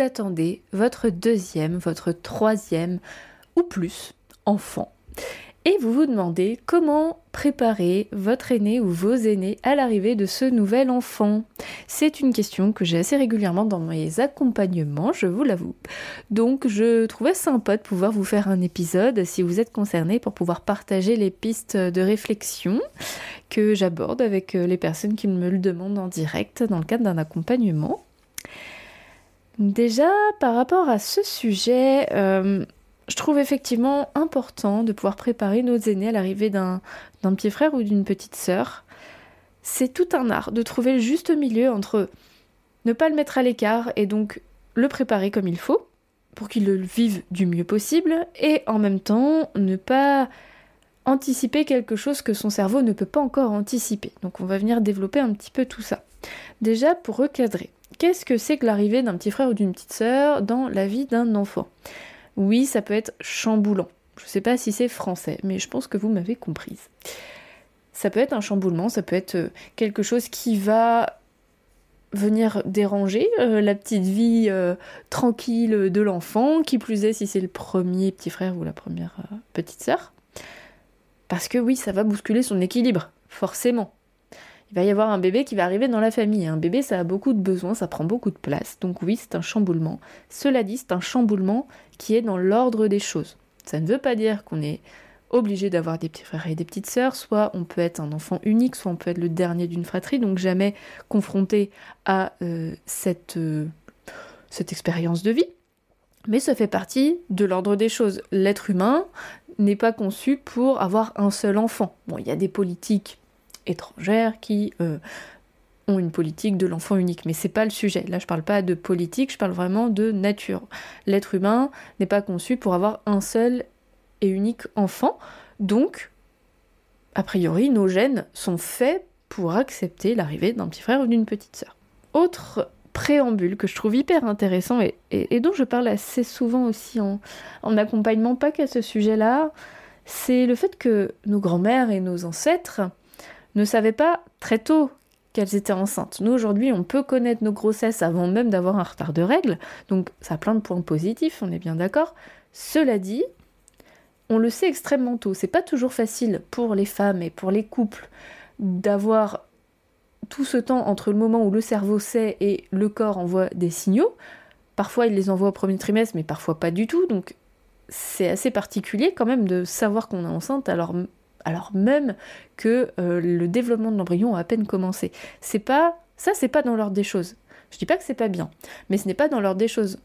Attendez votre deuxième, votre troisième ou plus enfant et vous vous demandez comment préparer votre aîné ou vos aînés à l'arrivée de ce nouvel enfant. C'est une question que j'ai assez régulièrement dans mes accompagnements, je vous l'avoue. Donc je trouvais sympa de pouvoir vous faire un épisode si vous êtes concerné pour pouvoir partager les pistes de réflexion que j'aborde avec les personnes qui me le demandent en direct dans le cadre d'un accompagnement. Déjà, par rapport à ce sujet, euh, je trouve effectivement important de pouvoir préparer nos aînés à l'arrivée d'un petit frère ou d'une petite sœur. C'est tout un art de trouver le juste milieu entre ne pas le mettre à l'écart et donc le préparer comme il faut pour qu'il le vive du mieux possible et en même temps ne pas anticiper quelque chose que son cerveau ne peut pas encore anticiper. Donc on va venir développer un petit peu tout ça. Déjà pour recadrer, qu'est-ce que c'est que l'arrivée d'un petit frère ou d'une petite sœur dans la vie d'un enfant? Oui, ça peut être chamboulant. Je ne sais pas si c'est français, mais je pense que vous m'avez comprise. Ça peut être un chamboulement, ça peut être euh, quelque chose qui va venir déranger euh, la petite vie euh, tranquille de l'enfant, qui plus est si c'est le premier petit frère ou la première petite sœur. Parce que oui, ça va bousculer son équilibre, forcément il va y avoir un bébé qui va arriver dans la famille. Un bébé, ça a beaucoup de besoins, ça prend beaucoup de place. Donc oui, c'est un chamboulement. Cela dit, c'est un chamboulement qui est dans l'ordre des choses. Ça ne veut pas dire qu'on est obligé d'avoir des petits frères et des petites sœurs, soit on peut être un enfant unique, soit on peut être le dernier d'une fratrie, donc jamais confronté à euh, cette, euh, cette expérience de vie. Mais ça fait partie de l'ordre des choses. L'être humain n'est pas conçu pour avoir un seul enfant. Bon, il y a des politiques étrangères qui euh, ont une politique de l'enfant unique. Mais c'est pas le sujet. Là, je parle pas de politique, je parle vraiment de nature. L'être humain n'est pas conçu pour avoir un seul et unique enfant. Donc, a priori, nos gènes sont faits pour accepter l'arrivée d'un petit frère ou d'une petite sœur. Autre préambule que je trouve hyper intéressant et, dont je parle assez souvent aussi en, en accompagnement, pas qu'à ce sujet-là, c'est le fait que nos grands-mères et nos ancêtres ne savaient pas très tôt qu'elles étaient enceintes. Nous, aujourd'hui, on peut connaître nos grossesses avant même d'avoir un retard de règles, donc ça a plein de points positifs, on est bien d'accord. Cela dit, on le sait extrêmement tôt. C'est pas toujours facile pour les femmes et pour les couples d'avoir tout ce temps entre le moment où le cerveau sait et le corps envoie des signaux. Parfois, il les envoie au premier trimestre, mais parfois pas du tout. Donc, c'est assez particulier quand même de savoir qu'on est enceinte alors alors même que euh, le développement de l'embryon a à peine commencé. C'est pas ça, c'est pas dans l'ordre des choses. Je dis pas que c'est pas bien, mais ce n'est pas dans l'ordre des choses.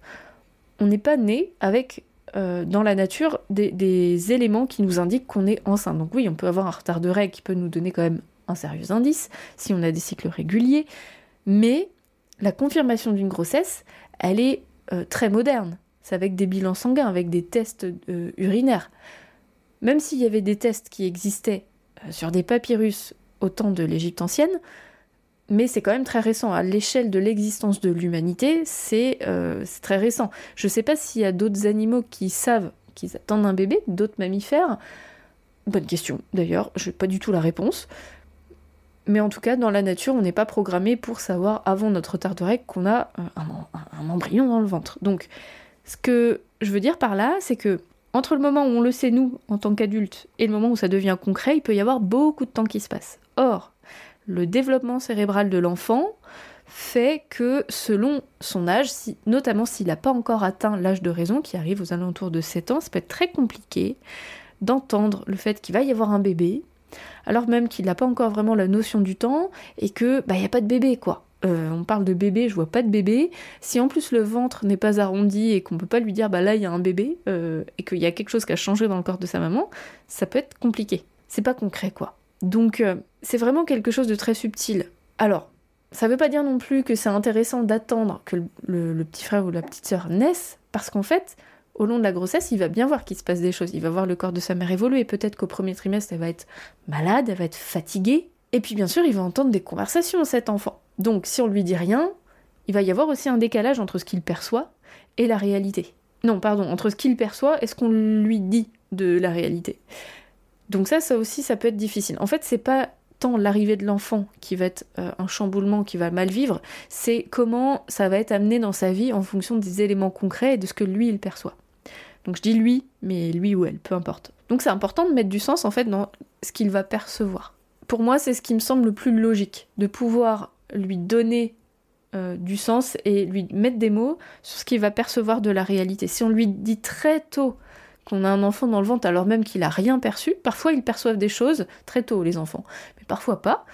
On n'est pas né avec euh, dans la nature des, éléments qui nous indiquent qu'on est enceinte. Donc oui, on peut avoir un retard de règles qui peut nous donner quand même un sérieux indice si on a des cycles réguliers, mais la confirmation d'une grossesse, elle est euh, très moderne. C'est avec des bilans sanguins, avec des tests urinaires. Même s'il y avait des tests qui existaient euh, sur des papyrus au temps de l'Égypte ancienne, mais c'est quand même très récent. À l'échelle de l'existence de l'humanité, euh, c'est très récent. Je ne sais pas s'il y a d'autres animaux qui savent qu'ils attendent un bébé, d'autres mammifères. Bonne question, d'ailleurs, je n'ai pas du tout la réponse. Mais en tout cas, dans la nature, on n'est pas programmé pour savoir avant notre règle qu'on a euh, un embryon dans le ventre. Donc, ce que je veux dire par là, c'est que entre le moment où on le sait nous en tant qu'adultes et le moment où ça devient concret, il peut y avoir beaucoup de temps qui se passe. Or, le développement cérébral de l'enfant fait que selon son âge, notamment s'il n'a pas encore atteint l'âge de raison, qui arrive aux alentours de 7 ans, ça peut être très compliqué d'entendre le fait qu'il va y avoir un bébé, alors même qu'il n'a pas encore vraiment la notion du temps et que bah n'y a pas de bébé quoi. Euh, on parle de bébé, je vois pas de bébé. Si en plus le ventre n'est pas arrondi et qu'on peut pas lui dire bah là il y a un bébé euh, et qu'il y a quelque chose qui a changé dans le corps de sa maman, ça peut être compliqué. C'est pas concret quoi. Donc euh, c'est vraiment quelque chose de très subtil. Alors, Ça veut pas dire non plus que c'est intéressant d'attendre que le, le, petit frère ou la petite sœur naisse, parce qu'en fait, au long de la grossesse, il va bien voir qu'il se passe des choses. Il va voir le corps de sa mère évoluer. Peut-être qu'au premier trimestre, elle va être malade, elle va être fatiguée. Et puis bien sûr, il va entendre des conversations, cet enfant. Donc si on lui dit rien, il va y avoir aussi un décalage entre ce qu'il perçoit et la réalité. Non, pardon, entre ce qu'il perçoit et ce qu'on lui dit de la réalité. Donc ça, ça aussi, ça peut être difficile. En fait, c'est pas tant l'arrivée de l'enfant qui va être euh, un chamboulement, qui va mal vivre, c'est comment ça va être amené dans sa vie en fonction des éléments concrets et de ce que lui, il perçoit. Donc je dis lui, mais lui ou elle, peu importe. Donc c'est important de mettre du sens en fait dans ce qu'il va percevoir. Pour moi, c'est ce qui me semble le plus logique, de pouvoir lui donner euh, du sens et lui mettre des mots sur ce qu'il va percevoir de la réalité. Si on lui dit très tôt qu'on a un enfant dans le ventre alors même qu'il a rien perçu, parfois ils perçoivent des choses très tôt les enfants, mais parfois pas.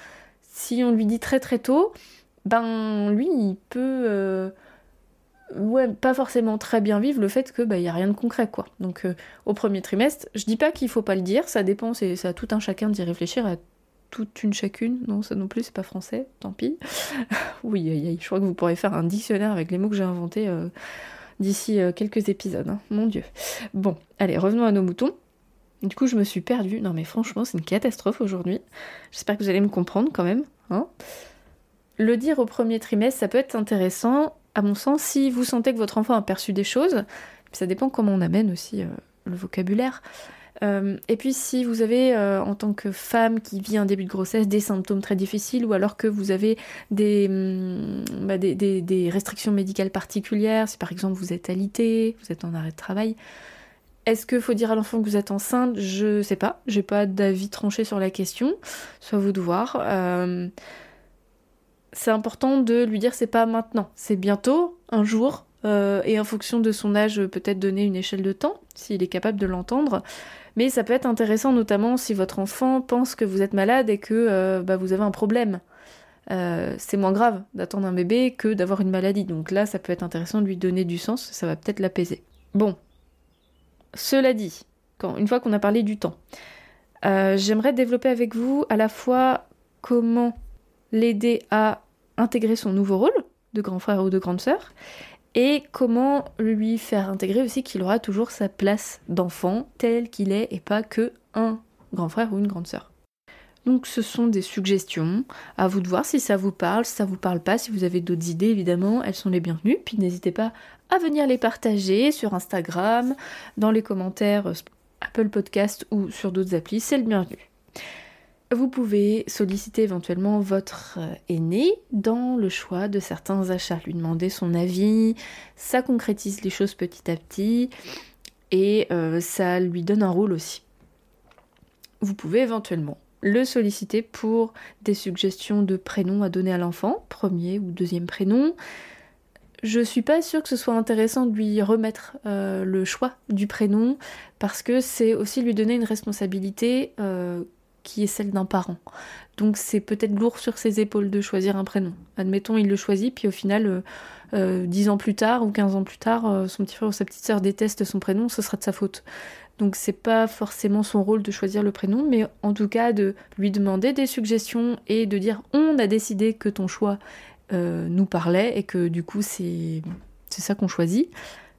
Si on lui dit très très tôt, ben lui il peut euh, ouais, pas forcément très bien vivre le fait que bah y a rien de concret quoi. Donc euh, au premier trimestre, je dis pas qu'il faut pas le dire, ça dépend, c'est à tout un chacun d'y réfléchir, toute une chacune. Non, ça non plus, c'est pas français, tant pis. oui, je crois que vous pourrez faire un dictionnaire avec les mots que j'ai inventés euh, d'ici euh, quelques épisodes. Hein. Mon dieu. Bon, allez, revenons à nos moutons. Du coup, je me suis perdue. Non, mais franchement, c'est une catastrophe aujourd'hui. J'espère que vous allez me comprendre quand même. Hein. le dire au premier trimestre, ça peut être intéressant à mon sens, si vous sentez que votre enfant a perçu des choses, ça dépend comment on amène aussi euh, le vocabulaire. Euh, et puis si vous avez, euh, en tant que femme qui vit un début de grossesse, des symptômes très difficiles, ou alors que vous avez des, mm, bah, des, restrictions médicales particulières, si par exemple vous êtes alité, vous êtes en arrêt de travail, est-ce qu'il faut dire à l'enfant que vous êtes enceinte? Je sais pas, j'ai pas d'avis tranché sur la question, soit vous de voir. C'est important de lui dire c'est pas maintenant, c'est bientôt, un jour, euh, et en fonction de son âge, peut-être donner une échelle de temps, s'il est capable de l'entendre. Mais ça peut être intéressant, notamment si votre enfant pense que vous êtes malade et que euh, bah, vous avez un problème. Euh, c'est moins grave d'attendre un bébé que d'avoir une maladie. Donc là, ça peut être intéressant de lui donner du sens, ça va peut-être l'apaiser. Bon, cela dit, une fois qu'on a parlé du temps, j'aimerais développer avec vous à la fois comment l'aider à intégrer son nouveau rôle de grand frère ou de grande sœur et comment lui faire intégrer aussi qu'il aura toujours sa place d'enfant tel qu'il est et pas que un grand frère ou une grande sœur. Donc ce sont des suggestions, à vous de voir si ça vous parle, si ça vous parle pas, si vous avez d'autres idées évidemment, elles sont les bienvenues, puis n'hésitez pas à venir les partager sur Instagram, dans les commentaires euh, Apple Podcast ou sur d'autres applis, c'est le bienvenu. Vous pouvez solliciter éventuellement votre euh, aîné dans le choix de certains achats, lui demander son avis, ça concrétise les choses petit à petit et euh, ça lui donne un rôle aussi. Vous pouvez éventuellement le solliciter pour des suggestions de prénoms à donner à l'enfant, premier ou deuxième prénom. Je suis pas sûre que ce soit intéressant de lui remettre euh, le choix du prénom parce que c'est aussi lui donner une responsabilité qui est celle d'un parent. Donc c'est peut-être lourd sur ses épaules de choisir un prénom. Admettons, il le choisit, puis au final, euh, euh, dix 10 ans plus tard ou 15 ans plus tard, euh, son petit frère ou sa petite sœur déteste son prénom, ce sera de sa faute. Donc c'est pas forcément son rôle de choisir le prénom, mais en tout cas de lui demander des suggestions et de dire on a décidé que ton choix nous parlait et que du coup c'est ça qu'on choisit.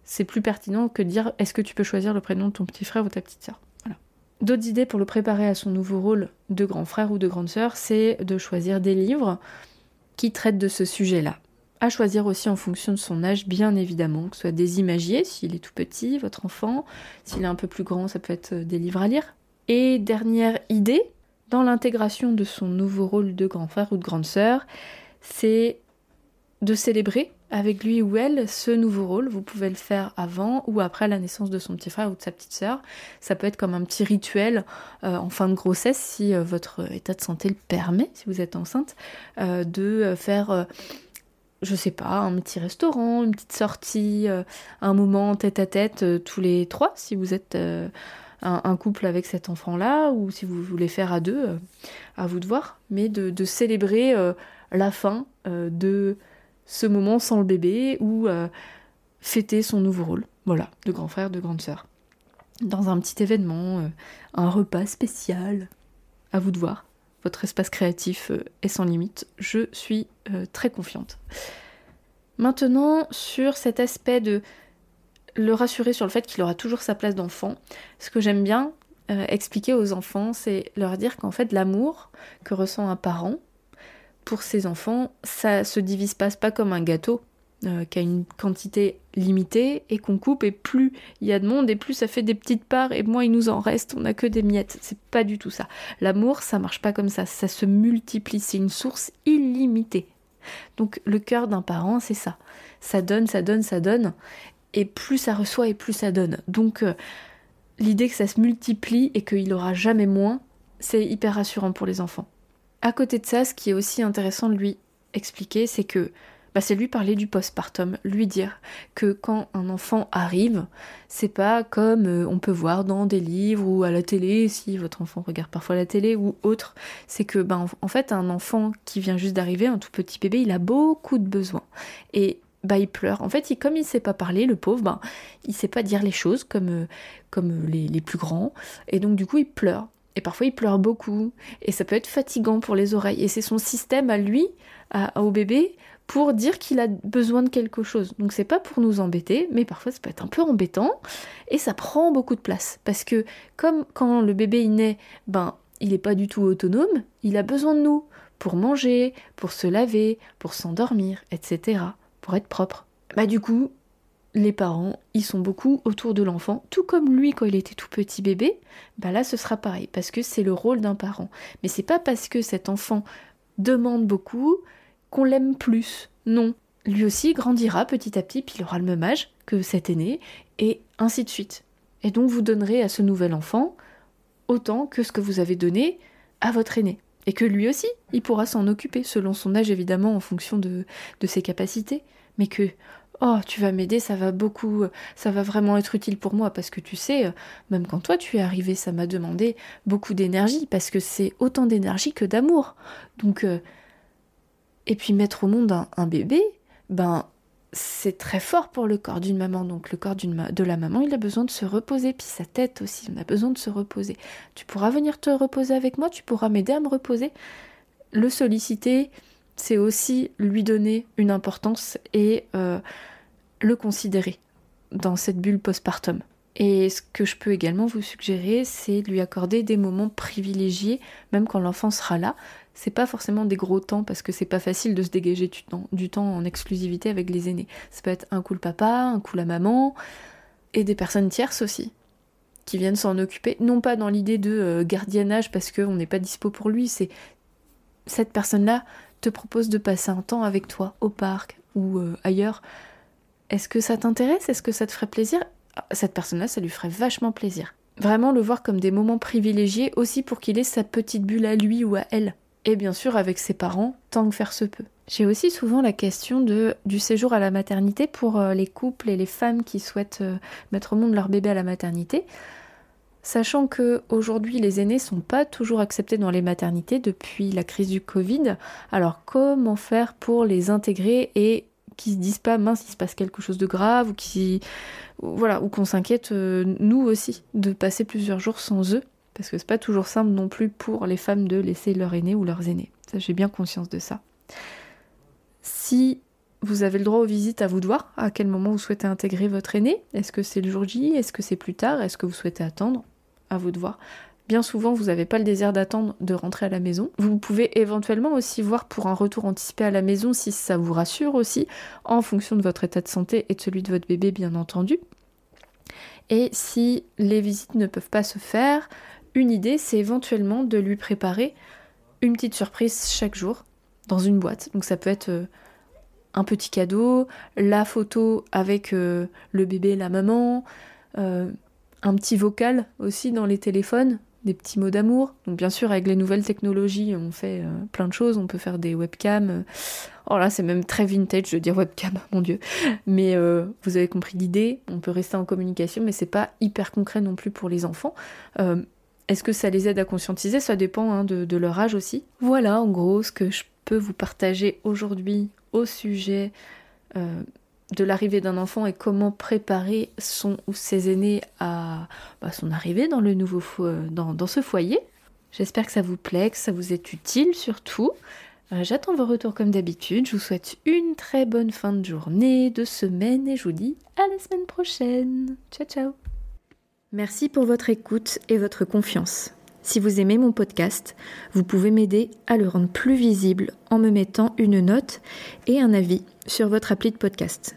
C'est plus pertinent que de dire est-ce que tu peux choisir le prénom de ton petit frère ou ta petite sœur? D'autres idées pour le préparer à son nouveau rôle de grand frère ou de grande sœur, c'est de choisir des livres qui traitent de ce sujet-là. À choisir aussi en fonction de son âge, bien évidemment, que ce soit des imagiers, s'il est tout petit, votre enfant, s'il est un peu plus grand, ça peut être des livres à lire. Et dernière idée, dans l'intégration de son nouveau rôle de grand frère ou de grande sœur, c'est de célébrer avec lui ou elle ce nouveau rôle. Vous pouvez le faire avant ou après la naissance de son petit frère ou de sa petite sœur. Ça peut être comme un petit rituel euh, en fin de grossesse si euh, votre état de santé le permet, si vous êtes enceinte, euh, de faire, je sais pas, un petit restaurant, une petite sortie, un moment tête à tête tous les trois si vous êtes un, couple avec cet enfant-là ou si vous voulez faire à deux, à vous de voir, mais de célébrer la fin de ce moment sans le bébé ou euh, fêter son nouveau rôle, voilà, de grand frère, de grande sœur. Dans un petit événement, euh, un repas spécial, à vous de voir. votre espace créatif euh, est sans limite. Je suis très confiante. Maintenant, sur cet aspect de le rassurer sur le fait qu'il aura toujours sa place d'enfant, ce que j'aime bien expliquer aux enfants, c'est leur dire qu'en fait l'amour que ressent un parent pour ses enfants, ça se divise pas, pas comme un gâteau euh, qui a une quantité limitée et qu'on coupe et plus il y a de monde et plus ça fait des petites parts et moins il nous en reste, on n'a que des miettes. C'est pas du tout ça. L'amour, ça marche pas comme ça, ça se multiplie, c'est une source illimitée. Donc le cœur d'un parent, c'est ça. Ça donne, ça donne, ça donne et plus ça reçoit et plus ça donne. Donc euh, l'idée que ça se multiplie et qu'il aura jamais moins, c'est hyper rassurant pour les enfants. À côté de ça, ce qui est aussi intéressant de lui expliquer, c'est que bah, c'est lui parler du postpartum, lui dire que quand un enfant arrive, c'est pas comme euh, on peut voir dans des livres ou à la télé, si votre enfant regarde parfois la télé ou autre, c'est que bah, en fait un enfant qui vient juste d'arriver, un tout petit bébé, il a beaucoup de besoins. Et bah il pleure. En fait, il, comme il sait pas parler, le pauvre, bah, il sait pas dire les choses comme, euh, comme les, les plus grands. Et donc du coup, il pleure. Et parfois, il pleure beaucoup. Et ça peut être fatigant pour les oreilles. Et c'est son système à lui, à, au bébé, pour dire qu'il a besoin de quelque chose. Donc c'est pas pour nous embêter, mais parfois ça peut être un peu embêtant et ça prend beaucoup de place parce que comme quand le bébé il naît, ben il n'est pas du tout autonome, il a besoin de nous pour manger, pour se laver, pour s'endormir, etc., pour être propre. Bah du coup, les parents, ils sont beaucoup autour de l'enfant, tout comme lui quand il était tout petit bébé, bah là ce sera pareil, parce que c'est le rôle d'un parent. Mais c'est pas parce que cet enfant demande beaucoup qu'on l'aime plus. Non. Lui aussi grandira petit à petit, puis il aura le même âge que cet aîné, et ainsi de suite. Et donc vous donnerez à ce nouvel enfant autant que ce que vous avez donné à votre aîné. Et que lui aussi, il pourra s'en occuper, selon son âge évidemment, en fonction de, de ses capacités. Mais que, oh, tu vas m'aider, ça va beaucoup, ça va vraiment être utile pour moi, parce que tu sais, même quand toi tu es arrivé, ça m'a demandé beaucoup d'énergie, parce que c'est autant d'énergie que d'amour. Donc, euh, et puis mettre au monde un, bébé, ben c'est très fort pour le corps d'une maman. Donc le corps de la maman, il a besoin de se reposer. Puis sa tête aussi, on a besoin de se reposer. Tu pourras venir te reposer avec moi, tu pourras m'aider à me reposer. Le solliciter, c'est aussi lui donner une importance et euh, le considérer dans cette bulle postpartum. Et ce que je peux également vous suggérer, c'est lui accorder des moments privilégiés, même quand l'enfant sera là c'est pas forcément des gros temps parce que c'est pas facile de se dégager du temps, du temps en exclusivité avec les aînés. Ça peut être un coup le papa, un coup la maman, et des personnes tierces aussi qui viennent s'en occuper, non pas dans l'idée de euh, gardiennage parce qu'on n'est pas dispo pour lui, c'est cette personne-là te propose de passer un temps avec toi au parc ou euh, ailleurs. Est-ce que ça t'intéresse? Est-ce que ça te ferait plaisir? Cette personne-là, ça lui ferait vachement plaisir. Vraiment le voir comme des moments privilégiés aussi pour qu'il ait sa petite bulle à lui ou à elle et bien sûr avec ses parents, tant que faire se peut. J'ai aussi souvent la question de, du séjour à la maternité pour euh, les couples et les femmes qui souhaitent euh, mettre au monde leur bébé à la maternité. Sachant que aujourd'hui les aînés sont pas toujours acceptés dans les maternités depuis la crise du Covid, alors comment faire pour les intégrer et qu'ils se disent pas mince il se passe quelque chose de grave ou qui voilà ou qu'on s'inquiète euh, nous aussi de passer plusieurs jours sans eux parce que c'est pas toujours simple non plus pour les femmes de laisser leur aîné ou leurs aînés. J'ai bien conscience de ça. Si vous avez le droit aux visites, à vous de voir à quel moment vous souhaitez intégrer votre aîné. Est-ce que c'est le jour J? Est-ce que c'est plus tard? Est-ce que vous souhaitez attendre? À vous de voir. Bien souvent, vous n'avez pas le désir d'attendre de rentrer à la maison. Vous pouvez éventuellement aussi voir pour un retour anticipé à la maison si ça vous rassure aussi, en fonction de votre état de santé et de celui de votre bébé, bien entendu. Et si les visites ne peuvent pas se faire, une idée, c'est éventuellement de lui préparer une petite surprise chaque jour dans une boîte. Donc ça peut être euh, un petit cadeau, la photo avec euh, le bébé et la maman, euh, un petit vocal aussi dans les téléphones, des petits mots d'amour. Donc bien sûr avec les nouvelles technologies, on fait plein de choses, on peut faire des webcams. Oh là, c'est même très vintage de dire webcam, mon dieu. Mais vous avez compris l'idée, on peut rester en communication, mais c'est pas hyper concret non plus pour les enfants. Est-ce que ça les aide à conscientiser? Ça dépend hein, de, leur âge aussi. Voilà en gros ce que je peux vous partager aujourd'hui au sujet euh, de l'arrivée d'un enfant et comment préparer son ou ses aînés à bah, son arrivée dans, le nouveau dans, dans ce foyer. J'espère que ça vous plaît, que ça vous est utile surtout. Euh, j'attends vos retours comme d'habitude. Je vous souhaite une très bonne fin de journée, de semaine et je vous dis à la semaine prochaine. Ciao ciao Merci pour votre écoute et votre confiance. Si vous aimez mon podcast, vous pouvez m'aider à le rendre plus visible en me mettant une note et un avis sur votre appli de podcast.